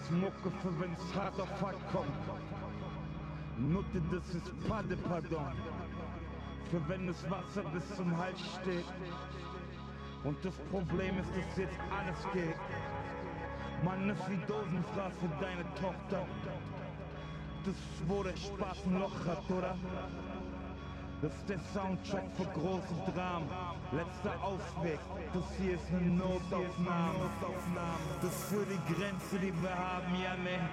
Ist Mucke für wenn's hart auf hart kommt. Nutte, das ist Padde, pardon. Für wenn das Wasser bis zum Hals steht. Und das Problem ist, dass jetzt alles geht. Man ist wie Dosenfraß für deine Tochter. Das ist, wo der Spaß ein Loch hat, oder? Das ist der Soundtrack für große Dramen. Letzter Ausweg, das hier ist eine Notaufnahme. Das ist für die Grenze, die wir haben, ja ne.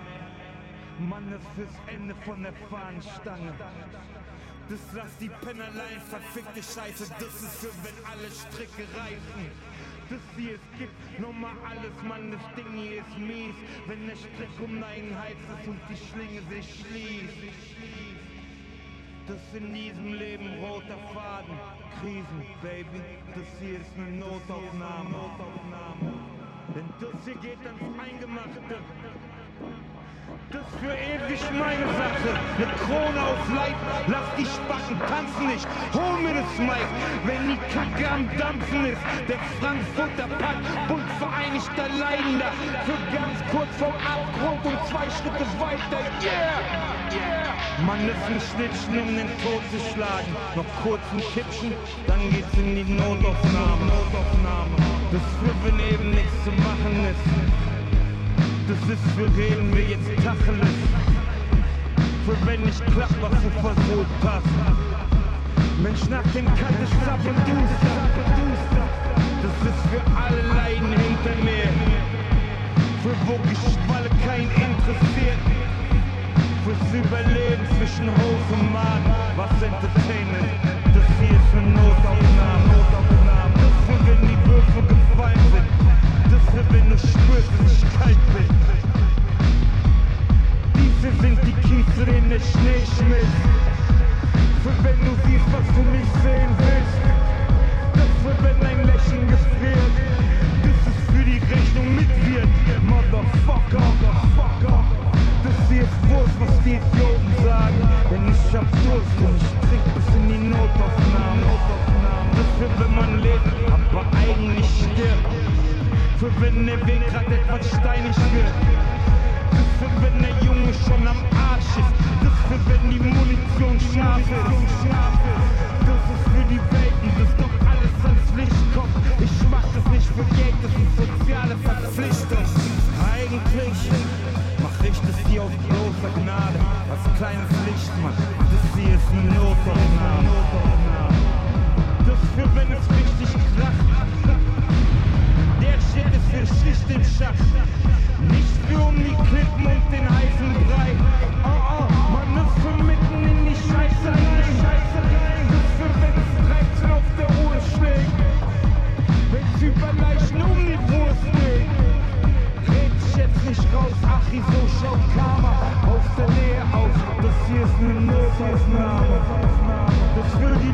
Mann ist fürs Ende von der Fahnenstange. Das lass die Pennerlein, verfickte Scheiße, das ist für wenn alle Stricke reißen. Das hier es gibt nochmal alles, Mann, das Ding hier ist mies. Wenn der Strick um deinen Hals ist und die Schlinge sich schließt. Das in diesem Leben roter Faden. Krisen, Baby, das hier ist eine Notaufnahme. Denn das hier geht ans Eingemachte. Das für ewig meine Sache. Eine Krone auf Leib, lass die Spacken tanzen nicht. Hol mir das Mic, wenn die Kacke am Dampfen ist. Der Frankfurter Pack, Bund vereinigter Leidender. Für ganz kurz vom Abgrund und zwei Schritte weiter. Yeah, yeah. Man ist ein Schnittchen, um den Tod zu schlagen. Noch kurz ein Kippchen, dann geht's in die Notaufnahme. Notaufnahme. Das für wenn eben nichts zu machen ist. Das ist für reden wir jetzt Tacheles. Für wenn nicht klappt, was du versucht hast. Mensch, nach dem Cut ist Zappaduster. Das ist für alle Leiden hinter mir. Für wo Geschwalle kein interessiert. Fürs Überleben zwischen Hof und Magen. Was Entertainment? Das hier ist eine Notaufnahme. Das für wenn die Würfel gefallen sind. Das für wenn du spürst, dass ich kalt bin. Diese sind die Kiesel in der Schnee schmilzt. Für wenn du siehst, was du nicht sehen willst. Das für wenn dein Lächeln gefriert. Das ist für die Rechnung mit wird. Motherfucker, Wurst, was die Idioten sagen. Denn ich hab Durst und ich trink bis in die Notaufnahme. Das für wenn man lebt, aber eigentlich stirbt. Für wenn der Weg grad etwas steinig wird. Das für wenn der Junge schon am Arsch ist. Das für wenn die Munition scharf ist. Das ist für die Welten, das doch alles ans Licht kommt. Ich mach das nicht für Geld, das ist soziale Verpflichtung. Kleines Licht, Mann. Das hier ist eine Notaufnahme. Das für wenn es richtig kracht. Der Shit ist für Schicht im Schacht. Nicht für um die Klippen und den heißen Brei. Oh oh, man ist für mitten in die Scheiße rein. Scheiße rein. Das für wenn es 13 auf der Uhr schlägt. Wenn's über Leichen um die Wurst geht. Red ich jetzt nicht raus, Achi, so schaut Karma eine Notaufnahme. Das für die